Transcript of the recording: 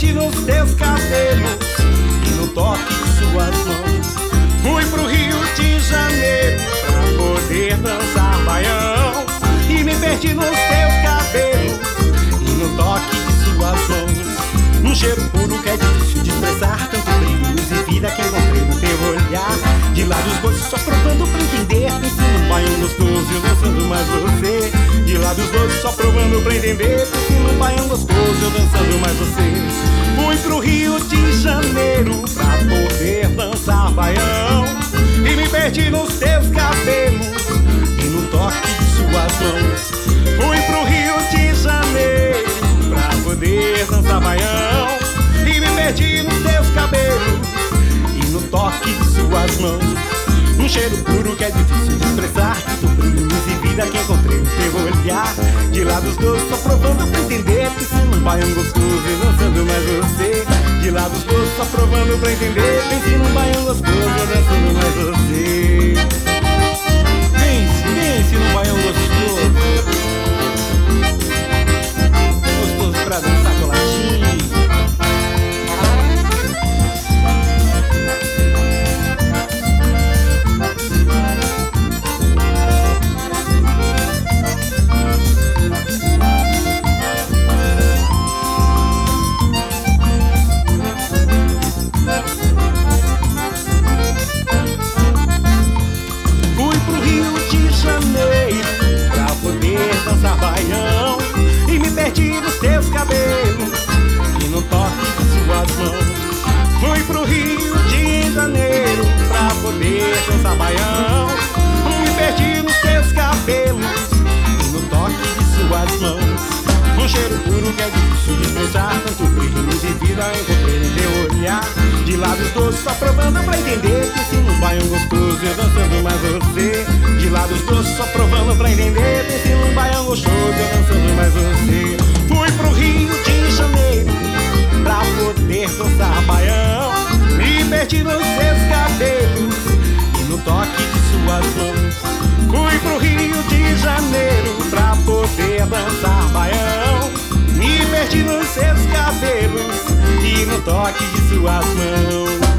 Perdi nos teus cabelos e no toque de suas mãos. Fui pro Rio de Janeiro pra poder dançar baião. E me perdi nos teus cabelos e no toque de suas mãos. Um cheiro puro que é difícil de expressar, tanto brilho, e vida que encontrei no teu olhar. De lados doces só provando pra entender, ensino um baião gostoso e dançando mais você. De lados doces só provando pra entender, dançando mais você. Fui pro Rio de Janeiro pra poder dançar baião. E me perdi nos teus cabelos e no toque de suas mãos. Fui pro Rio de Janeiro pra poder dançar baião. E me perdi nos teus cabelos e no toque de suas mãos. Um cheiro puro que é difícil de expressar. Brilho, luz e vida que encontrei no teu olhar. De lados dois, só provando pra entender. Pensando num baião gostoso e dançando mais você. De lados dois, só provando pra entender. Pense num baião gostoso e dançando mais você. Baião. Me perdi nos teus cabelos e no toque de suas mãos. Um cheiro puro que é difícil de expressar Tanto brilho, e vida encontrei no teu olhar. De lábios doces só provando pra entender Que ensino um baião gostoso eu dançando mais você. De lábios doces só provando pra entender Que ensino um baião gostoso eu dançando mais você mãos Fui pro Rio de Janeiro pra poder dançar baião. Me perdi nos seus cabelos e no toque de suas mãos